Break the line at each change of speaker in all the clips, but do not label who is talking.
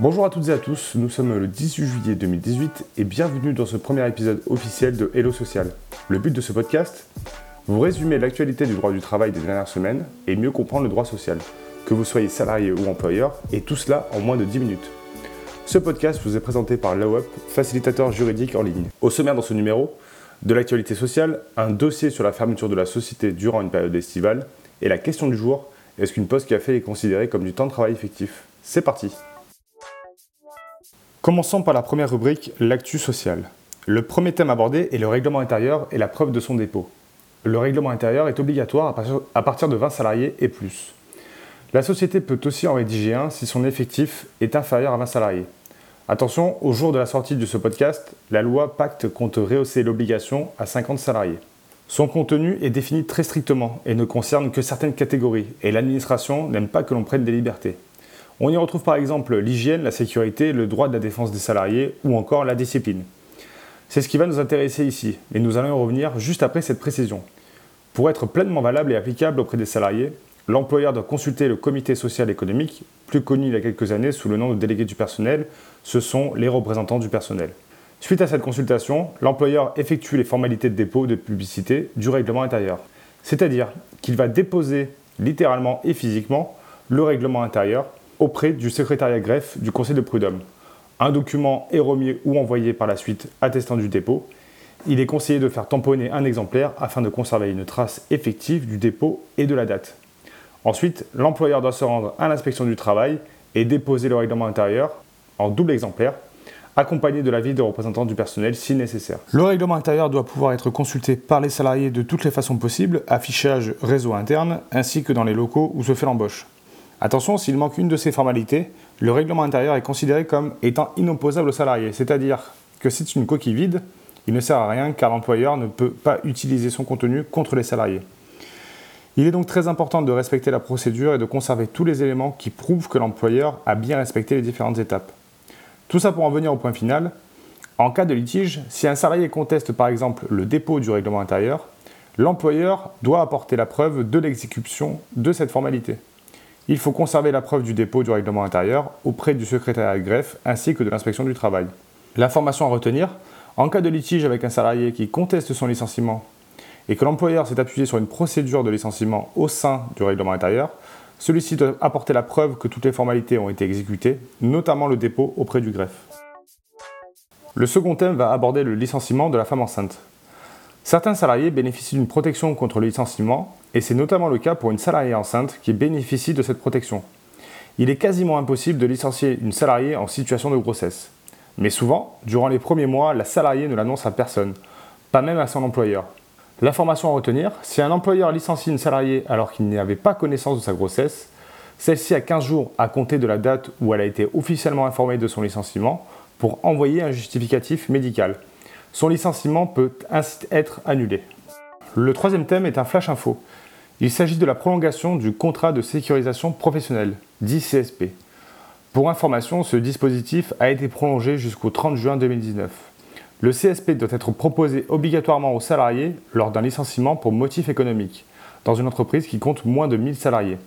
Bonjour à toutes et à tous, nous sommes le 18 juillet 2018 et bienvenue dans ce premier épisode officiel de Hello Social. Le but de ce podcast Vous résumer l'actualité du droit du travail des dernières semaines et mieux comprendre le droit social, que vous soyez salarié ou employeur, et tout cela en moins de 10 minutes. Ce podcast vous est présenté par LawUp, facilitateur juridique en ligne. Au sommaire dans ce numéro, de l'actualité sociale, un dossier sur la fermeture de la société durant une période estivale, et la question du jour, est-ce qu'une pause café est considérée comme du temps de travail effectif? C'est parti Commençons par la première rubrique, l'actu sociale. Le premier thème abordé est le règlement intérieur et la preuve de son dépôt. Le règlement intérieur est obligatoire à partir de 20 salariés et plus. La société peut aussi en rédiger un si son effectif est inférieur à 20 salariés. Attention, au jour de la sortie de ce podcast, la loi Pacte compte rehausser l'obligation à 50 salariés. Son contenu est défini très strictement et ne concerne que certaines catégories, et l'administration n'aime pas que l'on prenne des libertés. On y retrouve par exemple l'hygiène, la sécurité, le droit de la défense des salariés ou encore la discipline. C'est ce qui va nous intéresser ici, et nous allons y revenir juste après cette précision. Pour être pleinement valable et applicable auprès des salariés, l'employeur doit consulter le comité social économique, plus connu il y a quelques années sous le nom de délégué du personnel, ce sont les représentants du personnel. Suite à cette consultation, l'employeur effectue les formalités de dépôt de publicité du règlement intérieur. C'est-à-dire qu'il va déposer littéralement et physiquement le règlement intérieur auprès du secrétariat greffe du conseil de prud'homme. Un document est remis ou envoyé par la suite attestant du dépôt. Il est conseillé de faire tamponner un exemplaire afin de conserver une trace effective du dépôt et de la date. Ensuite, l'employeur doit se rendre à l'inspection du travail et déposer le règlement intérieur en double exemplaire, accompagné de l'avis des représentants du personnel si nécessaire. Le règlement intérieur doit pouvoir être consulté par les salariés de toutes les façons possibles, affichage réseau interne, ainsi que dans les locaux où se fait l'embauche. Attention, s'il manque une de ces formalités, le règlement intérieur est considéré comme étant inopposable aux salariés, c'est-à-dire que c'est une coquille vide, il ne sert à rien car l'employeur ne peut pas utiliser son contenu contre les salariés. Il est donc très important de respecter la procédure et de conserver tous les éléments qui prouvent que l'employeur a bien respecté les différentes étapes. Tout ça pour en venir au point final. En cas de litige, si un salarié conteste par exemple le dépôt du règlement intérieur, l'employeur doit apporter la preuve de l'exécution de cette formalité. Il faut conserver la preuve du dépôt du règlement intérieur auprès du secrétariat de greffe ainsi que de l'inspection du travail. L'information à retenir, en cas de litige avec un salarié qui conteste son licenciement et que l'employeur s'est appuyé sur une procédure de licenciement au sein du règlement intérieur, celui-ci doit apporter la preuve que toutes les formalités ont été exécutées, notamment le dépôt auprès du greffe. Le second thème va aborder le licenciement de la femme enceinte. Certains salariés bénéficient d'une protection contre le licenciement, et c'est notamment le cas pour une salariée enceinte qui bénéficie de cette protection. Il est quasiment impossible de licencier une salariée en situation de grossesse. Mais souvent, durant les premiers mois, la salariée ne l'annonce à personne, pas même à son employeur. L'information à retenir, si un employeur licencie une salariée alors qu'il n'avait pas connaissance de sa grossesse, celle-ci a 15 jours à compter de la date où elle a été officiellement informée de son licenciement pour envoyer un justificatif médical. Son licenciement peut ainsi être annulé. Le troisième thème est un flash info. Il s'agit de la prolongation du contrat de sécurisation professionnelle, dit CSP. Pour information, ce dispositif a été prolongé jusqu'au 30 juin 2019. Le CSP doit être proposé obligatoirement aux salariés lors d'un licenciement pour motif économique, dans une entreprise qui compte moins de 1000 salariés.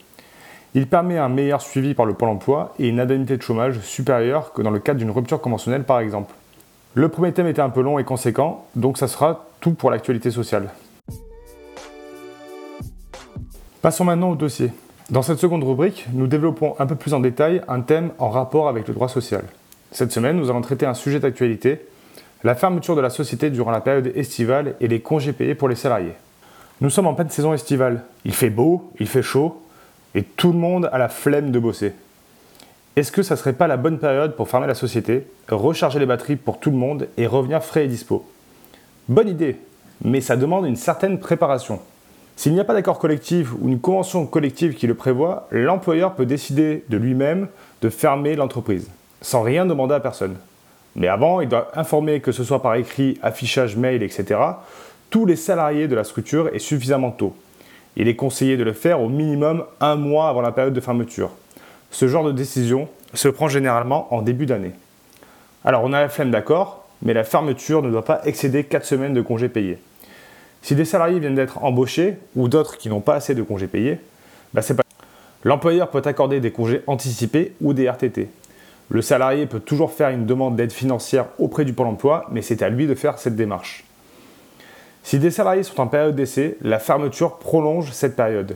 Il permet un meilleur suivi par le Pôle emploi et une indemnité de chômage supérieure que dans le cadre d'une rupture conventionnelle par exemple. Le premier thème était un peu long et conséquent, donc ça sera tout pour l'actualité sociale. Passons maintenant au dossier. Dans cette seconde rubrique, nous développons un peu plus en détail un thème en rapport avec le droit social. Cette semaine, nous allons traiter un sujet d'actualité, la fermeture de la société durant la période estivale et les congés payés pour les salariés. Nous sommes en pleine saison estivale. Il fait beau, il fait chaud, et tout le monde a la flemme de bosser. Est-ce que ça serait pas la bonne période pour fermer la société, recharger les batteries pour tout le monde et revenir frais et dispo? Bonne idée, mais ça demande une certaine préparation. S'il n'y a pas d'accord collectif ou une convention collective qui le prévoit, l'employeur peut décider de lui-même de fermer l'entreprise, sans rien demander à personne. Mais avant, il doit informer, que ce soit par écrit, affichage, mail, etc., tous les salariés de la structure et suffisamment tôt. Il est conseillé de le faire au minimum un mois avant la période de fermeture. Ce genre de décision se prend généralement en début d'année. Alors on a la flemme d'accord, mais la fermeture ne doit pas excéder 4 semaines de congés payés. Si des salariés viennent d'être embauchés ou d'autres qui n'ont pas assez de congés payés, bah. L'employeur peut accorder des congés anticipés ou des RTT. Le salarié peut toujours faire une demande d'aide financière auprès du Pôle emploi, mais c'est à lui de faire cette démarche. Si des salariés sont en période d'essai, la fermeture prolonge cette période,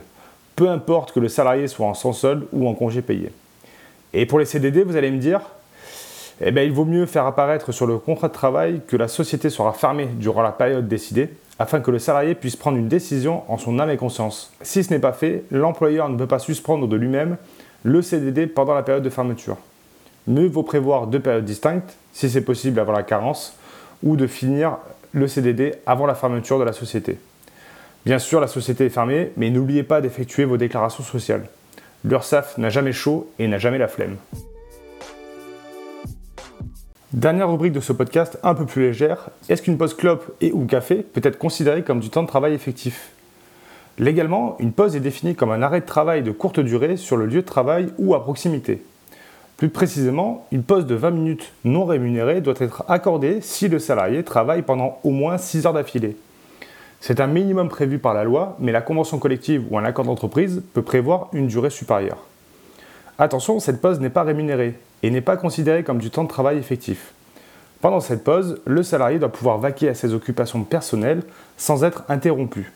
peu importe que le salarié soit en sans solde ou en congé payé. Et pour les CDD, vous allez me dire, eh bien, il vaut mieux faire apparaître sur le contrat de travail que la société sera fermée durant la période décidée, afin que le salarié puisse prendre une décision en son âme et conscience. Si ce n'est pas fait, l'employeur ne peut pas suspendre de lui-même le CDD pendant la période de fermeture. Mieux vaut prévoir deux périodes distinctes, si c'est possible avant la carence, ou de finir le CDD avant la fermeture de la société. Bien sûr, la société est fermée, mais n'oubliez pas d'effectuer vos déclarations sociales. L'URSSAF n'a jamais chaud et n'a jamais la flemme. Dernière rubrique de ce podcast un peu plus légère, est-ce qu'une pause clope et ou café peut être considérée comme du temps de travail effectif? Légalement, une pause est définie comme un arrêt de travail de courte durée sur le lieu de travail ou à proximité. Plus précisément, une pause de 20 minutes non rémunérée doit être accordée si le salarié travaille pendant au moins 6 heures d'affilée. C'est un minimum prévu par la loi, mais la convention collective ou un accord d'entreprise peut prévoir une durée supérieure. Attention, cette pause n'est pas rémunérée et n'est pas considérée comme du temps de travail effectif. Pendant cette pause, le salarié doit pouvoir vaquer à ses occupations personnelles sans être interrompu.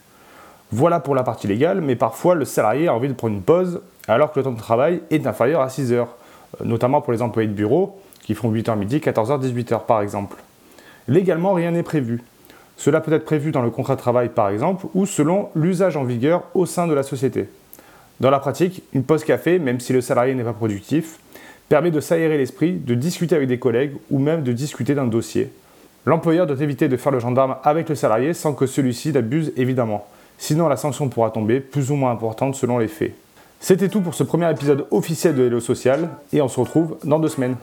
Voilà pour la partie légale, mais parfois le salarié a envie de prendre une pause alors que le temps de travail est inférieur à 6 heures, notamment pour les employés de bureau qui font 8h midi, 14h, 18h par exemple. Légalement, rien n'est prévu. Cela peut être prévu dans le contrat de travail par exemple ou selon l'usage en vigueur au sein de la société. Dans la pratique, une pause café, même si le salarié n'est pas productif, permet de s'aérer l'esprit, de discuter avec des collègues ou même de discuter d'un dossier. L'employeur doit éviter de faire le gendarme avec le salarié sans que celui-ci n'abuse évidemment. Sinon, la sanction pourra tomber plus ou moins importante selon les faits. C'était tout pour ce premier épisode officiel de Hello Social et on se retrouve dans deux semaines.